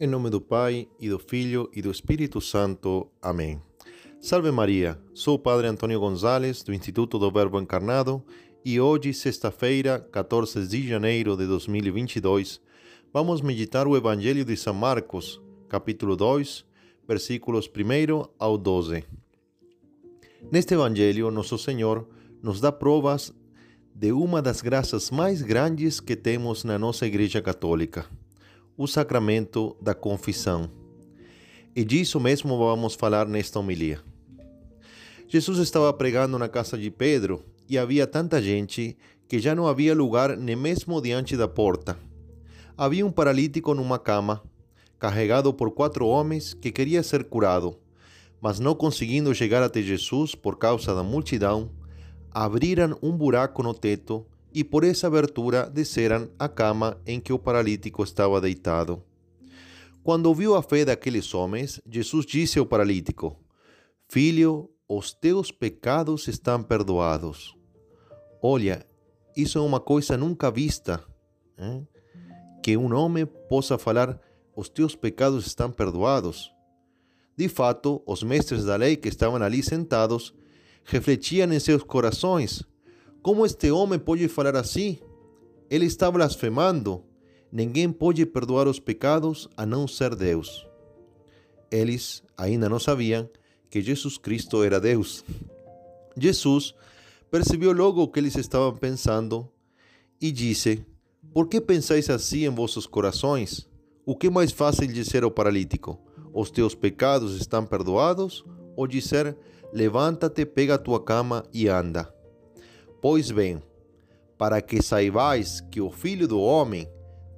Em nome do Pai, e do Filho e do Espírito Santo. Amém. Salve Maria, sou o Padre Antônio Gonzalez, do Instituto do Verbo Encarnado, e hoje, sexta-feira, 14 de janeiro de 2022, vamos meditar o Evangelho de São Marcos, capítulo 2, versículos 1 ao 12. Neste Evangelho, Nosso Senhor nos dá provas de uma das graças mais grandes que temos na nossa Igreja Católica, o sacramento da confissão. E disso mesmo vamos falar nesta homilia. Jesus estava pregando na casa de Pedro e havia tanta gente que já não havia lugar nem mesmo diante da porta. Havia um paralítico numa cama, carregado por quatro homens que queria ser curado, mas não conseguindo chegar até Jesus por causa da multidão, abriram um buraco no teto e por essa abertura desceram a cama em que o paralítico estava deitado. Quando ouviu a fé daqueles homens, Jesus disse ao paralítico: Filho, os teus pecados estão perdoados. Olha, isso é uma coisa nunca vista. Hein? Que um homem possa falar: Os teus pecados estão perdoados. De fato, os mestres da lei que estavam ali sentados refletiam em seus corações: Como este homem pode falar assim? Ele está blasfemando. Ninguém pode perdoar os pecados a não ser Deus. Eles ainda não sabiam que Jesus Cristo era Deus. Jesus percebeu logo o que eles estavam pensando e disse: Por que pensais assim em vossos corações? O que é mais fácil dizer ao paralítico: Os teus pecados estão perdoados? Ou dizer: Levanta-te, pega a tua cama e anda? Pois bem, para que saibais que o Filho do Homem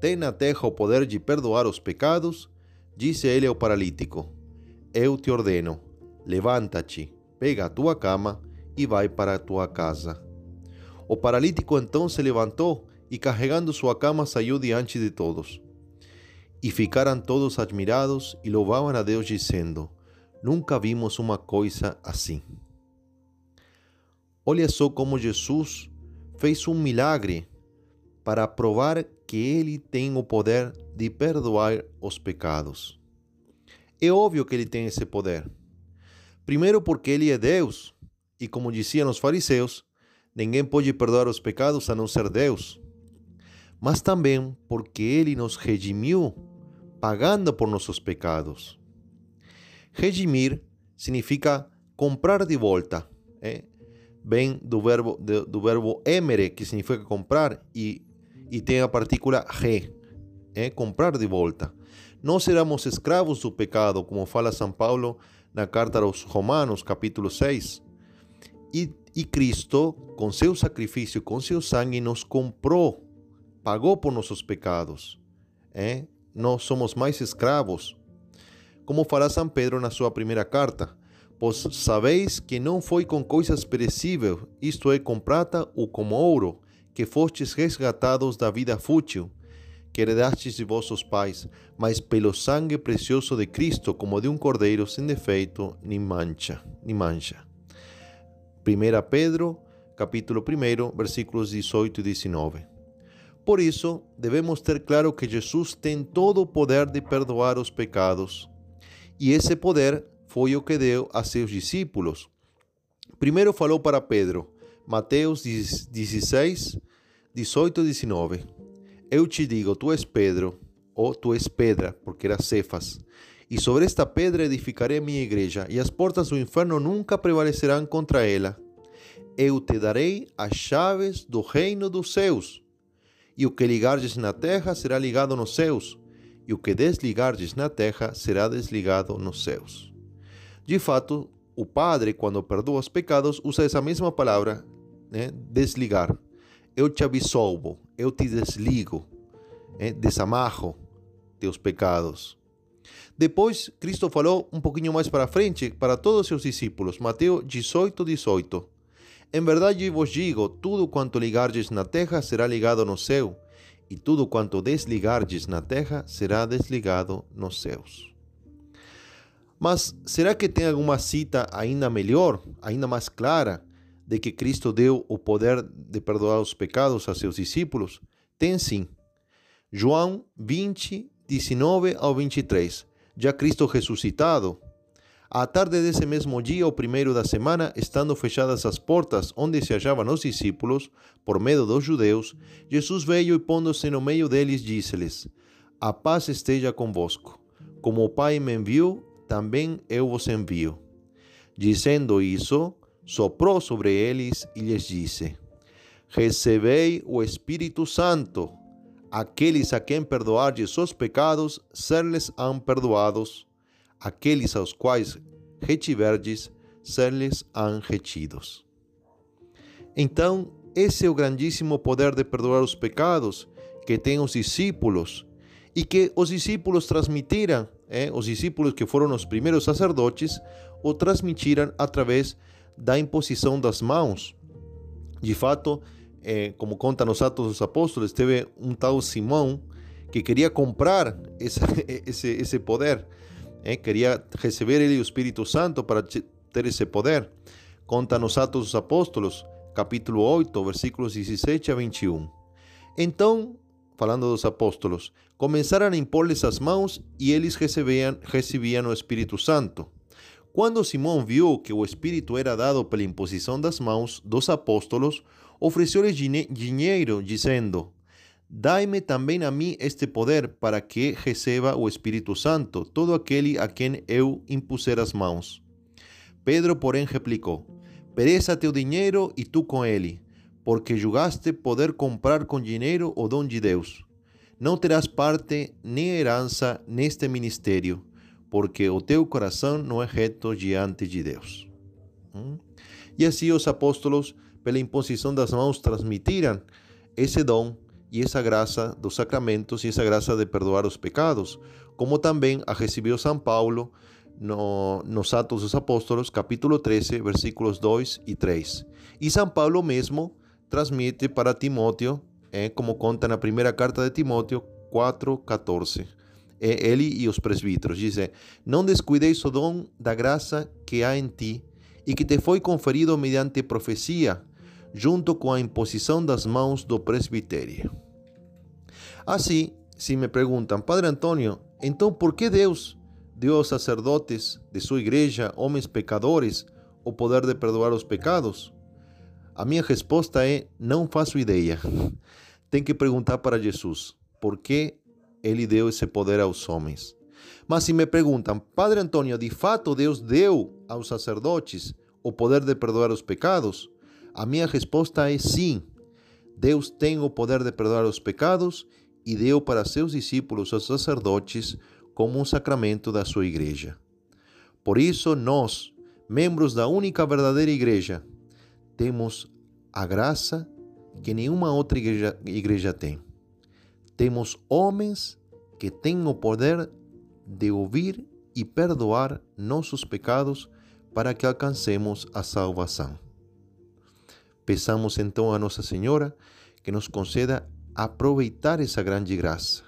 tem na terra o poder de perdoar os pecados, disse ele ao paralítico: Eu te ordeno Levanta-te, pega a tua cama e vai para a tua casa. O paralítico então se levantou e, carregando sua cama, saiu diante de todos. E ficaram todos admirados e louvavam a Deus, dizendo: Nunca vimos uma coisa assim. Olha só como Jesus fez um milagre para provar que ele tem o poder de perdoar os pecados. É óbvio que ele tem esse poder. Primeiro, porque Ele é Deus, e como diziam os fariseus, ninguém pode perdoar os pecados a não ser Deus. Mas também porque Ele nos redimiu, pagando por nossos pecados. Redimir significa comprar de volta. É? Vem do verbo, do, do verbo emere, que significa comprar, e, e tem a partícula re, é? comprar de volta. Nós éramos escravos do pecado, como fala São Paulo na carta aos Romanos, capítulo 6. E, e Cristo, com seu sacrifício, com seu sangue, nos comprou, pagou por nossos pecados. É? Nós somos mais escravos. Como fala São Pedro na sua primeira carta, pois sabeis que não foi com coisas perecíveis, isto é, com prata ou com ouro, que fostes resgatados da vida fútil, que heredastes de vossos pais, mas pelo sangue precioso de Cristo, como de um cordeiro sem defeito nem mancha, nem mancha. 1 Pedro, capítulo 1, versículos 18 e 19. Por isso, devemos ter claro que Jesus tem todo o poder de perdoar os pecados, e esse poder foi o que deu a seus discípulos. Primeiro falou para Pedro, Mateus 16, 18 e 19. Eu te digo, tu és Pedro, ou tu és pedra, porque era Cefas, e sobre esta pedra edificarei a minha igreja, e as portas do inferno nunca prevalecerão contra ela. Eu te darei as chaves do reino dos céus, e o que ligardes na terra será ligado nos céus, e o que desligardes na terra será desligado nos céus. De fato, o Padre, quando perdoa os pecados, usa essa mesma palavra, né, desligar eu te absolvo, eu te desligo, eh, desamarro teus pecados. Depois, Cristo falou um pouquinho mais para frente para todos os seus discípulos, Mateus 18, 18. Em verdade vos digo: tudo quanto ligardes na terra será ligado no céu, e tudo quanto desligardes na terra será desligado nos céus. Mas será que tem alguma cita ainda melhor, ainda mais clara, de que Cristo deu o poder de perdoar os pecados a seus discípulos? Tem sim. João 20, 19 ao 23. Já Cristo ressuscitado. À tarde desse mesmo dia, o primeiro da semana, estando fechadas as portas onde se achavam os discípulos, por medo dos judeus, Jesus veio e, pondo-se no meio deles, disse-lhes: A paz esteja convosco. Como o Pai me enviou, também eu vos envio. Dizendo isso, soprou sobre eles e lhes disse: Recebei o Espírito Santo. Aqueles a quem perdoardes os pecados, ser-lhes han perdoados aqueles aos quais retiverdes, ser-lhes han retidos. Então, esse é o grandíssimo poder de perdoar os pecados que têm os discípulos e que os discípulos transmitiram, eh, os discípulos que foram os primeiros sacerdotes, o transmitiram através da imposição das mãos. De fato, eh, como conta nos Atos dos Apóstolos, teve um tal Simão que queria comprar esse, esse, poder eh, quería recibir el Espíritu Santo para ter esse poder. Conta nos Atos dos Apóstolos, capítulo 8, versículos 17 a 21. Então, falando dos apóstolos, começaram a impor-lhes as mãos e eles recebiam, recebiam o Espírito Santo. Quando Simão viu que o Espírito era dado pela imposição das mãos dos apóstolos, ofereceu-lhes dinheiro, dizendo: Dai-me também a mim este poder para que receba o Espírito Santo, todo aquele a quem eu impuser as mãos. Pedro, porém, replicou: Pereça teu dinheiro e tu com ele, porque julgaste poder comprar com dinheiro o dom de Deus. Não terás parte nem herança neste ministério, porque o teu coração não é reto diante de Deus. E assim os apóstolos, pela imposição das mãos, transmitiram esse dom e essa graça dos sacramentos e essa graça de perdoar os pecados, como também a recebeu São Paulo no, nos Atos dos Apóstolos, capítulo 13, versículos 2 e 3. E São Paulo mesmo transmite para Timóteo, eh, como conta na primeira carta de Timóteo 4, 14. Eh, ele e os presbíteros dizem: Não descuideis o dom da graça que há em ti e que te foi conferido mediante profecia junto com a imposição das mãos do presbitério. Assim, se me perguntam, Padre Antônio, então por que Deus deu aos sacerdotes de sua igreja, homens pecadores, o poder de perdoar os pecados? A minha resposta é: não faço ideia. Tem que perguntar para Jesus por que ele deu esse poder aos homens. Mas se me perguntam, Padre Antônio, de fato Deus deu aos sacerdotes o poder de perdoar os pecados? A minha resposta é sim. Deus tem o poder de perdoar os pecados e deu para seus discípulos, os sacerdotes, como um sacramento da sua igreja. Por isso, nós, membros da única verdadeira igreja, temos a graça que nenhuma outra igreja, igreja tem. Temos homens que têm o poder de ouvir e perdoar nossos pecados para que alcancemos a salvação. Peçamos então a Nossa Senhora que nos conceda aproveitar essa grande graça,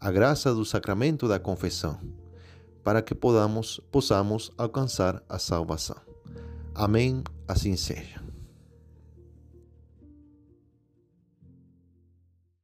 a graça do sacramento da confissão, para que podamos, possamos alcançar a salvação. Amém, assim seja.